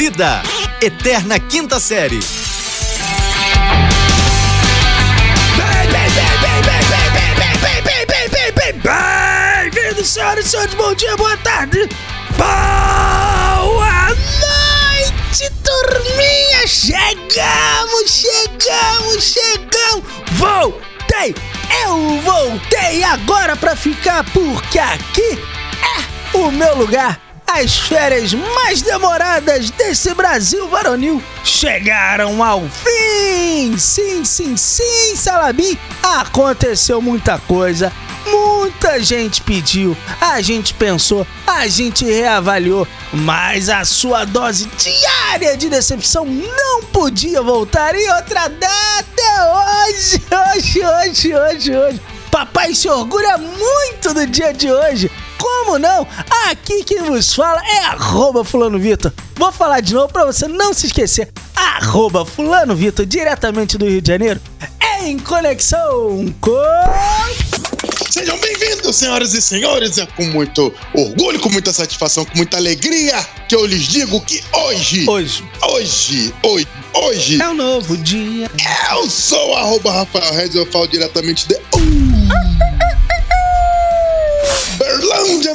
Vida, Eterna Quinta Série. Bem-vindos, senhoras e senhores, bom dia, boa tarde, boa noite, turminha! Chegamos, chegamos, chegamos! Voltei! Eu voltei agora pra ficar, porque aqui é o meu lugar. As férias mais demoradas desse Brasil varonil chegaram ao fim! Sim, sim, sim, Salabi! Aconteceu muita coisa, muita gente pediu, a gente pensou, a gente reavaliou, mas a sua dose diária de decepção não podia voltar em outra data! Hoje, hoje, hoje, hoje, hoje! Papai se orgulha muito do dia de hoje! Como não? Aqui quem vos fala é arroba fulano Vitor. Vou falar de novo pra você não se esquecer. Arroba fulano Vitor, diretamente do Rio de Janeiro, em conexão com... Sejam bem-vindos, senhoras e senhores. É com muito orgulho, com muita satisfação, com muita alegria que eu lhes digo que hoje, Hoje hoje, hoje, hoje, é um novo dia. eu sou arroba Rafael Reis, eu falo diretamente de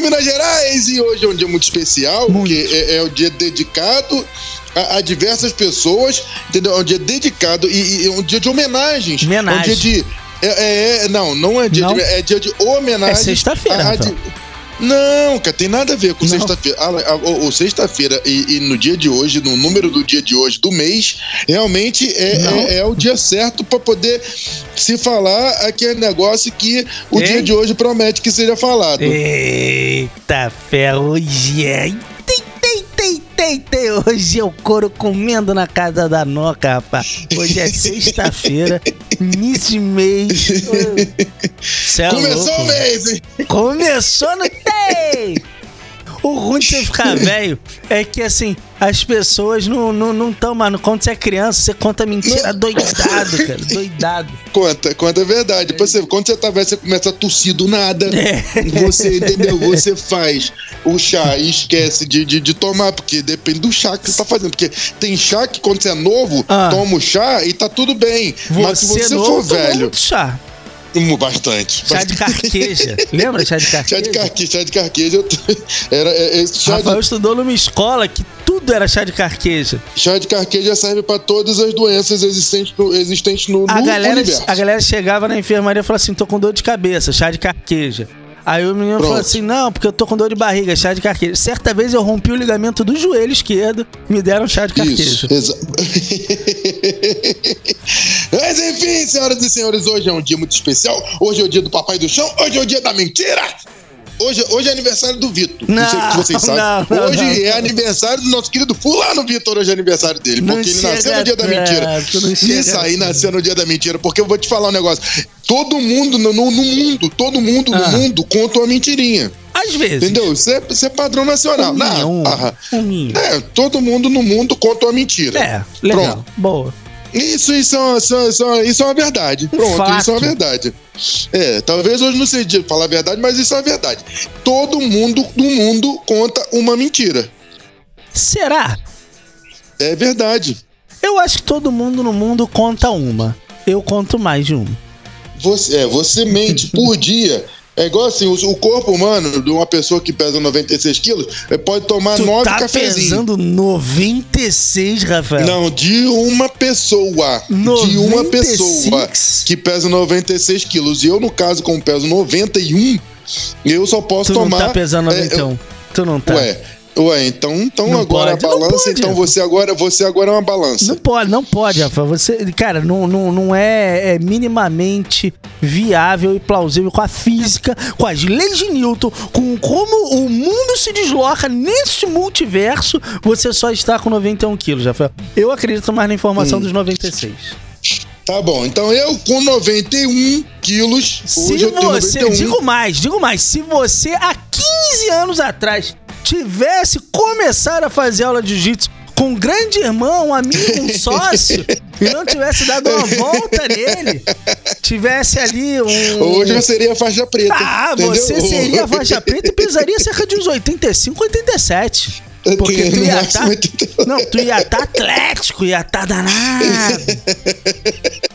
Minas Gerais. E hoje é um dia muito especial, Muito. porque é, é o dia dedicado a, a diversas pessoas, entendeu? É um dia dedicado e, e é um dia de homenagens. Homenagem. É um dia de. É, é- é- não, não é dia Não? de. É dia de homenagem. É sexta-feira, a- a Rafael. de- Não, cara, tem nada a ver com sexta-feira. Ah, ah, o sexta-feira e, e no dia de hoje, no número do dia de hoje, do mês, realmente é, é, é o dia certo para poder se falar aquele negócio que o Ei. dia de hoje promete que seja falado. Eita ferro, é. Tem, tem, tem. Hoje é o couro comendo na casa da Noca, rapaz. Hoje é sexta-feira, início de mês. É Começou louco. o mês, hein? Começou no O ruim de você ficar velho é que, assim, as pessoas não estão, não, tão, mano. Quando você é criança, você conta mentira doidado, cara. Doidado. Conta, conta a verdade. Depois você, quando você tá velho, você começa a tossir do nada. É. Você, entendeu? Você faz o chá e esquece de, de, de tomar, porque depende do chá que você tá fazendo. Porque tem chá que quando você é novo, Ah. toma o chá e tá tudo bem. Mas se você novo, for velho, muito chá. Bastante. Chá de carqueja. Lembra chá de Chá carqueja? de carqueja, chá de carqueja, era, é, chá, Rafael de, estudou numa escola que tudo era chá de carqueja. chá de carqueja serve pra todas as doenças existentes no, existentes no, A no galera, universo. a galera chegava na enfermaria e falava assim: tô com dor de cabeça, chá de carqueja. Aí o menino Pronto. falou assim: não, porque eu tô com dor de barriga, chá de carqueja. Certa vez eu rompi o ligamento do joelho esquerdo, me deram chá de carqueja. Isso, senhoras e senhores, hoje é um dia muito especial. Hoje é o dia do Papai do Chão, hoje é o dia da mentira. Hoje, hoje é aniversário do Vitor. Não, sei Não, se vocês sabem. não, não, hoje é aniversário do nosso querido Fulano Vitor. Hoje é aniversário dele. Porque ele nasceu no dia da mentira. Isso aí nasceu no dia da mentira. Porque eu vou te falar um negócio. Todo mundo no, no- mundo, todo mundo Ah. no mundo conta uma mentirinha. Às vezes. Entendeu? Isso é, isso é padrão nacional. Um Não, um, ah, um minha. é, todo mundo no mundo conta uma mentira. É, legal. Pronto. Boa. Isso, isso, é isso, isso, isso é uma verdade. Pronto, fato. isso é uma verdade. É, talvez hoje não seja falar a verdade, mas isso é uma verdade. Todo mundo no mundo conta uma mentira. Será? É verdade. Eu acho que todo mundo no mundo conta uma. Eu conto mais de uma. Você, é, você mente por dia. É igual assim, o, corpo humano de uma pessoa que pesa 96 quilos pode tomar Tu nove tá cafezinhos. pesando 96, Rafael. Não, de uma pessoa. De uma 96? pessoa que pesa 96 quilos. E eu, no caso, como peso 91, eu só posso Tu não tomar. tá pesando é, 91. Tu não tá. Ué, ué, então, então Não agora pode, a balança, então você agora, você agora é uma balança. Não pode, não pode, Rafa. Você, cara, não, não, não é, é minimamente viável e plausível com a física, com as leis de Newton, com como o mundo se desloca nesse multiverso. Você só está com 91 quilos, Rafael. Eu acredito mais na informação Hum. dos 96. Tá bom, então eu com 91 quilos, Se hoje eu tenho você, 91. digo mais, digo mais, se você há 15 anos atrás tivesse começado a fazer aula de jiu-jitsu com um grande irmão, um amigo, um sócio, e não tivesse dado uma volta nele, tivesse ali um. Hoje eu seria faixa preta. Ah, entendeu? você seria faixa preta e pesaria cerca de uns 85, 87. Porque tu ia máximo tá, 88. Não, tu ia estar atlético, ia estar danado.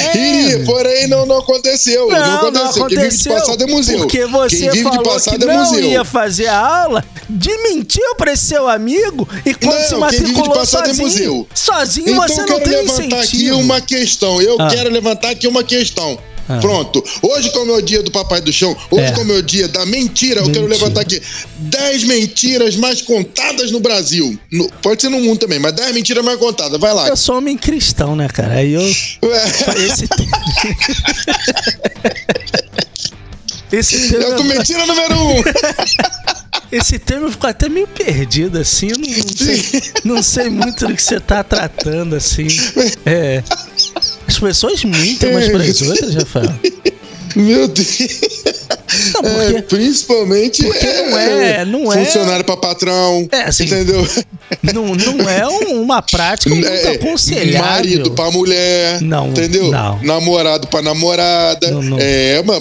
É. Iria, porém não, não aconteceu. Não, Não, não aconteceu. Quem vive de aconteceu. passado é museu. Porque você Quem vive falou que é não ia fazer a aula, desmentiu pra esse seu amigo e quando Não, se matriculou é sozinho, museu. sozinho Então você eu não quero tem levantar aqui uma questão. Eu Ah. quero levantar aqui uma questão. Ah. Pronto. Hoje, como é o dia do Papai do Chão, hoje, É. como é o dia da mentira, eu quero Mentira. levantar aqui 10 mentiras mais contadas no Brasil. No- pode ser no mundo também, mas 10 mentiras mais contadas. Vai lá. Eu sou homem cristão, né, cara? Aí eu. Esse Esse É com tema, mentira número 1. Um. esse tema ficou até meio perdido, assim. Eu não, não sei, não sei muito do que você tá tratando, assim. É. As pessoas mentem umas para as outras, Rafael. Meu Deus. Não, É, porque principalmente porque não é- não é- funcionário pra patrão. É, assim, entendeu? não, não é um- uma prática muito É, aconselhável. Marido pra mulher. Não, Entendeu? não. Namorado pra namorada. Não, não. É, mano.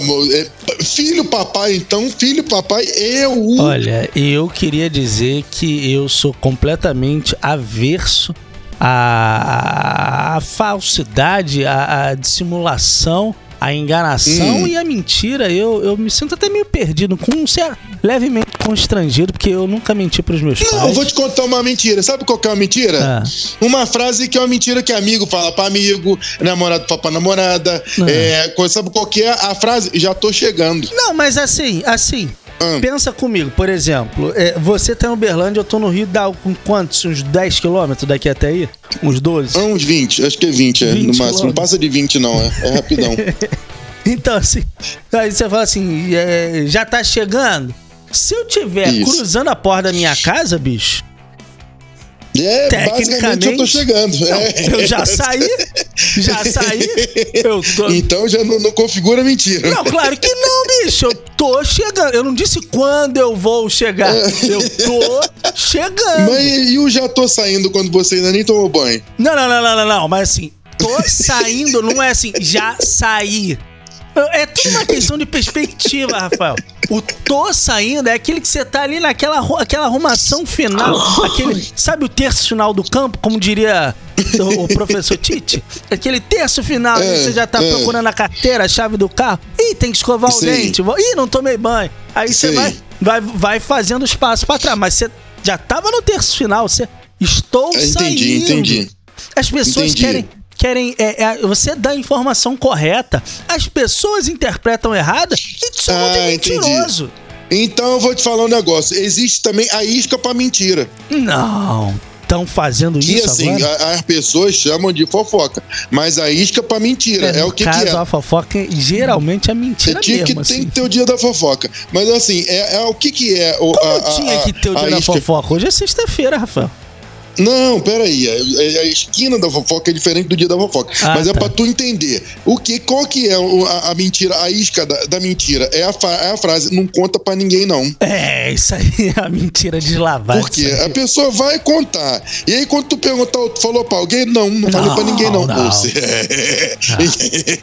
Filho papai, então, filho papai o. Olha, eu queria dizer que eu sou completamente averso à, à falsidade, à, à dissimulação, à enganação Hum. e à mentira. Eu, eu me sinto até meio perdido, com um certo, levemente constrangido, porque eu nunca menti pros meus Não, pais. eu vou te contar uma mentira. Sabe qual que é uma mentira? Ah. Uma frase que é uma mentira que amigo fala pra amigo, namorado fala pra namorada. Ah. É, sabe qual que é a frase? Já tô chegando. Não, mas assim, assim. Ah. Pensa comigo, por exemplo, é, você tá em Uberlândia, eu tô no Rio, dá com quantos? Uns 10 quilômetros daqui até aí? Uns 12? É uns 20, acho que é 20, é, 20 no máximo. Não passa de 20, não, é, é rapidão. Então, assim, aí você fala assim, é, já tá chegando? Se eu tiver Isso. cruzando a porta da minha casa, bicho, É, basicamente eu tô Tecnicamente, chegando. não, é. eu já saí, já saí, eu tô... Então já não, não configura mentira. Não, claro que não, bicho, eu tô chegando. Eu não disse quando eu vou chegar, eu tô chegando. Mas e o já tô saindo quando você ainda nem tomou banho? Não, não, não, não, não, não, mas assim, tô saindo, não é assim, já saí. É tudo uma questão de perspectiva, Rafael. O tô saindo é aquele que você tá ali naquela aquela arrumação final, aquele, sabe o terço final do campo, como diria o, o professor Tite? Aquele terço final, É, você já tá é. procurando a carteira, a chave do carro. Ih, tem que escovar o dente. Ih, não tomei banho. Aí você vai, vai, vai fazendo os passos pra trás, mas você já tava no terço final, você estou Entendi, saindo. entendi. As pessoas Entendi. querem. Querem. é, é, você dá a informação correta, as pessoas interpretam errada e de Ah, entendi. mentiroso. Então eu vou te falar um negócio. Existe também a isca pra mentira. Não. Estão fazendo Que isso assim, agora? as pessoas chamam de fofoca. Mas a isca pra mentira. É, no o que, caso, que é. a fofoca geralmente é Você mentira tinha que mesmo. tem assim. que ter o dia da fofoca. Mas assim, é, é o que que é o, Como a, tinha a- que ter o dia da fofoca? Hoje é sexta-feira, Rafael. Não, peraí. A, a esquina da fofoca é diferente do dia da fofoca. Ah, Mas é tá. pra tu entender. O que, qual que é a, a mentira, a isca da, da mentira? É a, é a frase, não conta pra ninguém, não. É, isso aí é a mentira deslavada. Por quê? A pessoa vai contar. E aí, quando tu perguntar, tu falou pra alguém? Não, não, falei pra ninguém, não. não. Você-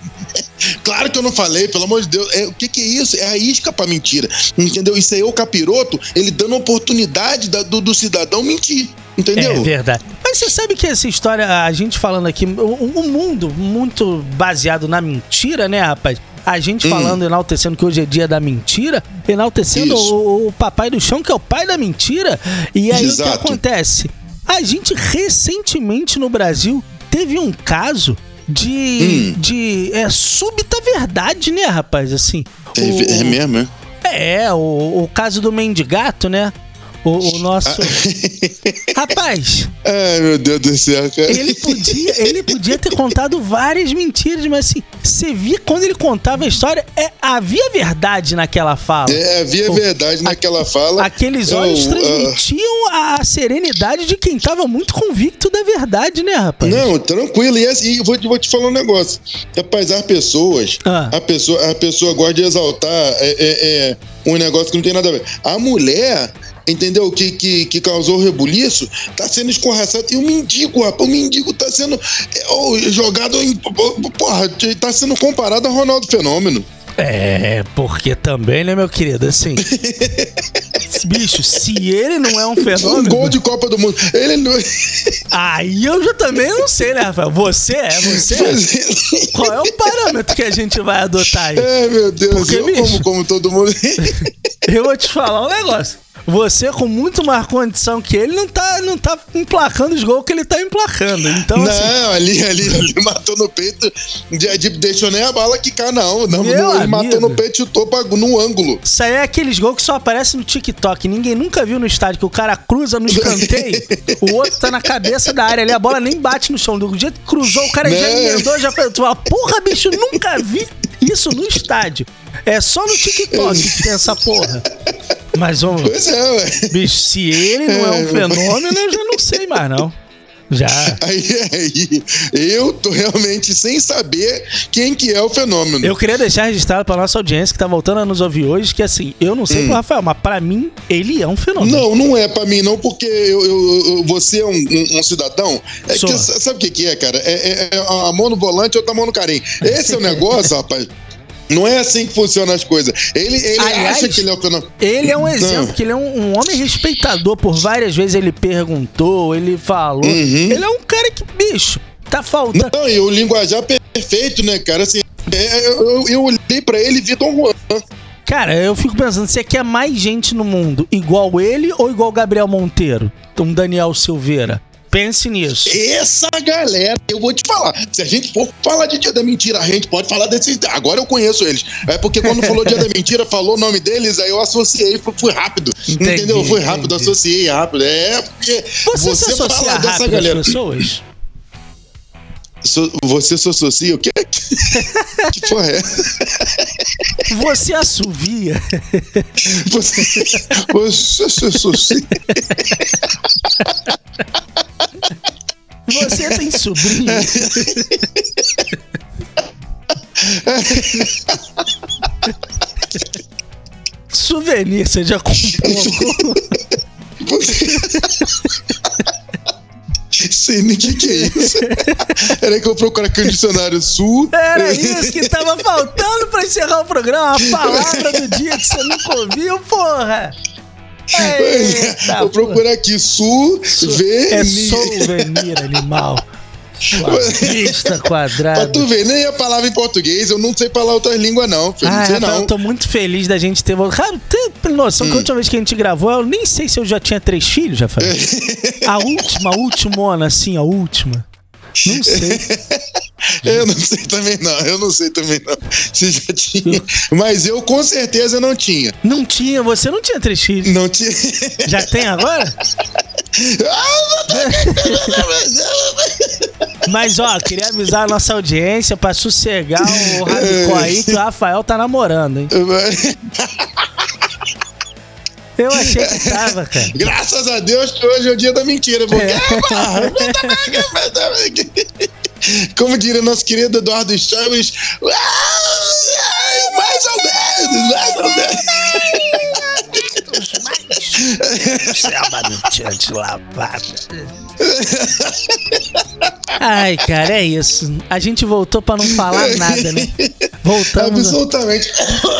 claro que eu não falei, pelo amor de Deus. É, o que, que é isso? É a isca pra mentira. Entendeu? Isso aí é o capiroto, ele dando oportunidade da- do, do cidadão mentir. Entendeu? É verdade. Mas você sabe que essa história, a gente falando aqui, o, o mundo muito baseado na mentira, né, rapaz? A gente Hum. falando, enaltecendo que hoje é dia da mentira, enaltecendo o, o papai do chão, que é o pai da mentira. E aí o que Exato. acontece? A gente recentemente no Brasil teve um caso de, Hum. de é, súbita verdade, né, rapaz? Assim. É, o- é mesmo, é? é, o, o caso do mendigato, né? O, o nosso. Rapaz, Ai, meu Deus do céu, cara. ele podia, ele podia ter contado várias mentiras, mas assim, você via quando ele contava a história, é, havia verdade naquela fala. É, havia O- verdade naquela fala. Aqueles Eu, olhos ah, transmitiam a serenidade de quem tava muito convicto da verdade, né, rapaz? Não, tranquilo. E, assim, e vou, te- vou te falar um negócio. Rapaz, as pessoas, Ah. a pessoa, a pessoa gosta de exaltar é, é, é, um negócio que não tem nada a ver. A mulher, entendeu? Que, que, que causou o rebuliço, tá sendo escorraçada. E o mendigo, rapaz, o mendigo tá sendo é, jogado em. Porra, tá sendo comparado a Ronaldo Fenômeno. É, porque também, né, meu querido, assim. Bicho, se ele não é um Um fenômeno. gol de Copa do Mundo. Ele não. Aí eu já também não sei, né, Rafael? Você é, você é. Qual é o parâmetro que a gente vai adotar aí? É, meu Deus, Porque, eu bicho? como, como todo mundo. Eu vou te falar um negócio. Você, com muito mais condição que ele, não tá, não tá emplacando os gols que ele tá emplacando. Então, assim, Não, ali, ali, ali matou no peito. De, de, deixou nem a bala quicar, não. não Meu ele amigo. matou no peito e chutou pra, no ângulo. isso aí é aqueles gols que só aparecem no TikTok. Ninguém nunca viu no estádio que o cara cruza no escanteio, o outro tá na cabeça da área ali, a bola nem bate no chão. Do jeito que cruzou, o cara já Né? emendou, já fez. Porra, bicho, nunca vi isso no estádio. É só no TikTok que tem essa porra. Mas, ô, Pois é, ué. bicho, se ele não é um fenômeno, eu já não sei mais, não. Já. Aí, aí, eu tô realmente sem saber quem que é o fenômeno. Eu queria deixar registrado pra nossa audiência que tá voltando a nos ouvir hoje que, assim, eu não sei pro Rafael, mas pra mim, ele é um fenômeno. Não, não é pra mim, não, porque eu, eu- eu- você é um, um- um cidadão. É que, sabe o que, que é, cara? É, é- é a mão no volante e outra mão no carinho. Esse é o negócio, rapaz. Não é assim que funcionam as coisas. Ele, ele Aliás, acha que ele é o fenômeno. Ele é um exemplo, porque ele é um, um homem respeitador. Por várias vezes ele perguntou, ele falou. Uhum. Ele é um cara que, bicho, tá faltando. Não, e o linguajar perfeito, né, cara? Assim, é, eu, eu- eu olhei pra ele e vi Dom Juan. Cara, eu fico pensando, você quer mais gente no mundo igual ele ou igual Gabriel Monteiro? Um Daniel Silveira? Pense nisso. Essa galera, eu vou te falar. Se a gente for falar de Dia da Mentira, a gente pode falar desses. Agora eu conheço eles. É porque quando falou Dia da Mentira, falou o nome deles, aí eu associei, fui, rápido. Entendi, entendeu? Fui rápido, entendi. associei rápido. É, porque. Você, se associa fala rápido às pessoas? So- você se associa o quê? que porra é? Você assovia? Você, você se associa. Você tem sobrinho? Souvenir, você já comprou? Sei nem o que, que é isso. Era que eu procurar aqui no dicionário sul. Era isso que tava faltando pra encerrar o programa. A palavra do dia que você nunca ouviu, porra! Eita, Vou procurar aqui sul, ver. É souvenir animal. Quadrista Pra quadrado. tu ver, nem a palavra em português, eu não sei falar outras línguas, não, filho. Ah, não sei não. eu tô muito feliz da gente ter voltado. Cara, tem noção que a última vez que a gente gravou, eu nem sei se eu já tinha três filhos, Rafael. A última, a ultimona, assim, a última. Não sei. Eu não sei também não, eu não sei também não. Se já tinha. Mas eu com certeza não tinha. Não tinha, você não tinha três filhos. Não tinha. Já tem agora? Mas, ó, queria avisar a nossa audiência pra sossegar o Rabicó aí que o Rafael tá namorando, hein? Eu achei que tava, cara. Graças a Deus que hoje é o dia da mentira. Porque... É. Como diria nosso querido Eduardo Chaves, "Ah, mais ou menos, mais ou menos. Tinha de lavada. Ai, cara, é isso. A gente voltou pra não falar nada, né? Voltamos. Absolutamente.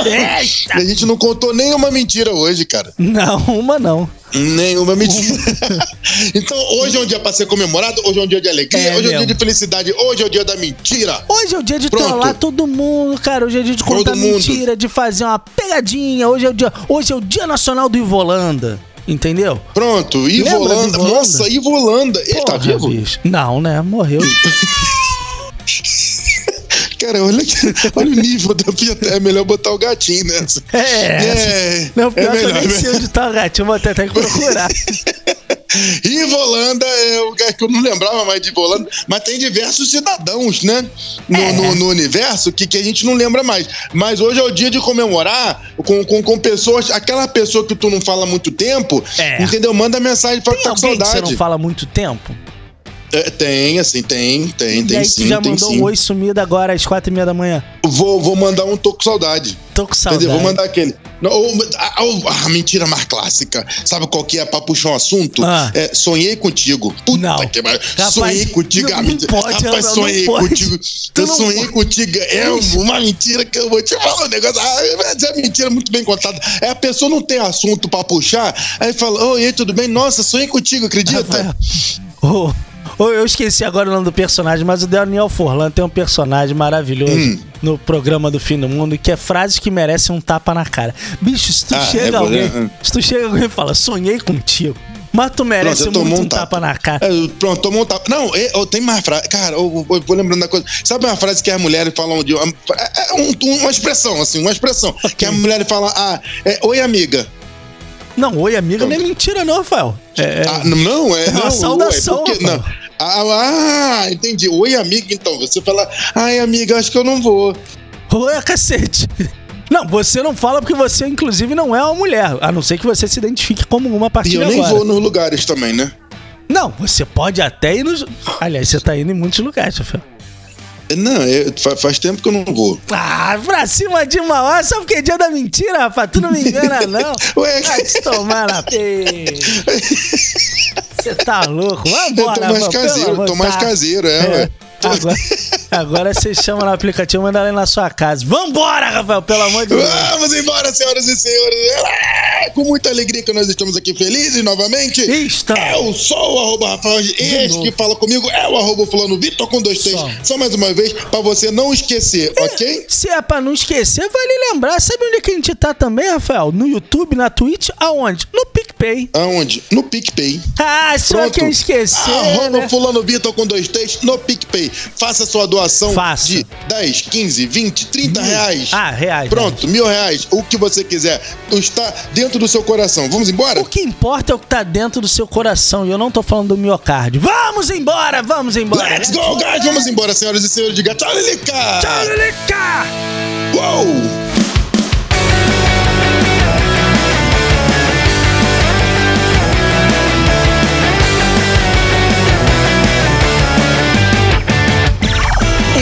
Eita! A gente não contou nenhuma mentira hoje, cara. Não, uma não. Nenhuma mentira. então, hoje é um dia pra ser comemorado, hoje é um dia de alegria, É hoje é um dia de felicidade, hoje é o dia da mentira. Hoje é o dia de Pronto. trollar todo mundo, cara. Hoje é dia de contar Todo mundo. mentira, de fazer uma pegadinha. Hoje é o dia, hoje é o dia nacional do Ivolanda. Entendeu? Pronto, Ivolanda. Ivolanda? Nossa, Ivolanda. Ele tá vivo? bicho. Não, né? Morreu. Cara, olha, olha o nível da piada. É melhor botar o gatinho nessa. É. É, Não, pior é que eu melhor. nem sei onde tá o gatinho. Vou até ter que procurar. Ivolanda é o que eu não lembrava mais de Ivolanda, mas tem diversos cidadãos, né? No, É. no- no universo que, que a gente não lembra mais. Mas hoje é o dia de comemorar com, com, com pessoas, aquela pessoa que tu não fala há muito tempo, É. entendeu? Manda mensagem pra Tem tá com alguém que você saudade. não fala há muito tempo? É, tem, assim, tem, tem, e tem aí sim. tu já tem mandou sim. um oi sumido agora às quatro e meia da manhã. Vou, vou mandar um tô com saudade. Tô com saudade. Entendeu? Vou mandar aquele. Não, ou- a, a- a mentira mais clássica. Sabe qual que é pra puxar um assunto? Ah. É, sonhei contigo. Puta Não. que pariu. Sonhei contigo. não- não pode, Rapaz, não sonhei pode. contigo. Tu Eu não sonhei pode. contigo. É uma mentira que eu vou te falar um negócio. Ah, é mentira muito bem contada. É a pessoa não tem assunto pra puxar. Aí fala: Oi, tudo bem? Nossa, sonhei contigo, acredita? Rafael. Eu esqueci agora o nome do personagem, mas o Daniel Forlan tem um personagem maravilhoso Hum. no programa do Fim do Mundo que é frases que merecem um tapa na cara. Bicho, se tu Ah, chega é, alguém, é. se tu chega alguém e fala, sonhei contigo, mas tu merece Pronto, muito um tapa. tapa. na cara. É, pronto, tomou um tapa. Não, é, ó, tem mais frase. Cara, eu, eu vou lembrando da coisa. Sabe uma frase que as mulheres falam de. uma- é um- uma expressão, assim, uma expressão. Que as mulheres falam, ah, é, oi, amiga. Não, oi, amiga, não é mentira, não, Rafael. É, é- Ah, não, é. É uma não, saudação, ué, porque- não. Ah, ah, entendi. Oi, amiga, então. Você fala, ai, amiga, acho que eu não vou. Oi, cacete. Não, você não fala porque você, inclusive, não é uma mulher. A não ser que você se identifique como uma partir E eu nem agora. vou nos lugares também, né? Não, você pode até ir nos. Aliás, você tá indo em muitos lugares, Rafael. Não, é, fa- faz tempo que eu não vou. Ah, pra cima de uma hora, só porque é dia da mentira, rapaz. Tu não me engana, não. Ué, Vai te tomar na. Você tá louco? eu Vambora, tô mais pelo caseiro, tô mais caseiro, é, ué. Agora, agora você chama no aplicativo e manda ela ir na sua casa. Vambora, Rafael, pelo amor de Deus. Vamos embora, senhoras e senhores. É, Com muita alegria que nós estamos aqui felizes novamente. Estamos. Eu sou o arroba Rafael. Este novo. que fala comigo é o arroba fulano Vitor com dois T's. Só. Só mais uma vez, pra você não esquecer, ok? Se é pra não esquecer, vale lembrar. Sabe onde que a gente tá também, Rafael? No YouTube, na Twitch, aonde? No PicPay. Aonde? No PicPay. Ah, só Pronto. quem esquecer, Arroba né? fulano Vitor com dois T's no PicPay. Faça sua doação Faça. de 10, 15, 20, 30 reais. Ah, reais. Pronto, mil reais, o que você quiser. Está dentro do seu coração. Vamos embora? O que importa é o que tá dentro do seu coração. E eu não tô falando do miocárdio. Vamos embora, vamos embora. Let's go, guys! Vamos embora, senhoras e senhores. Diga tchau, Lilica! Tchau, Lilica! Uou!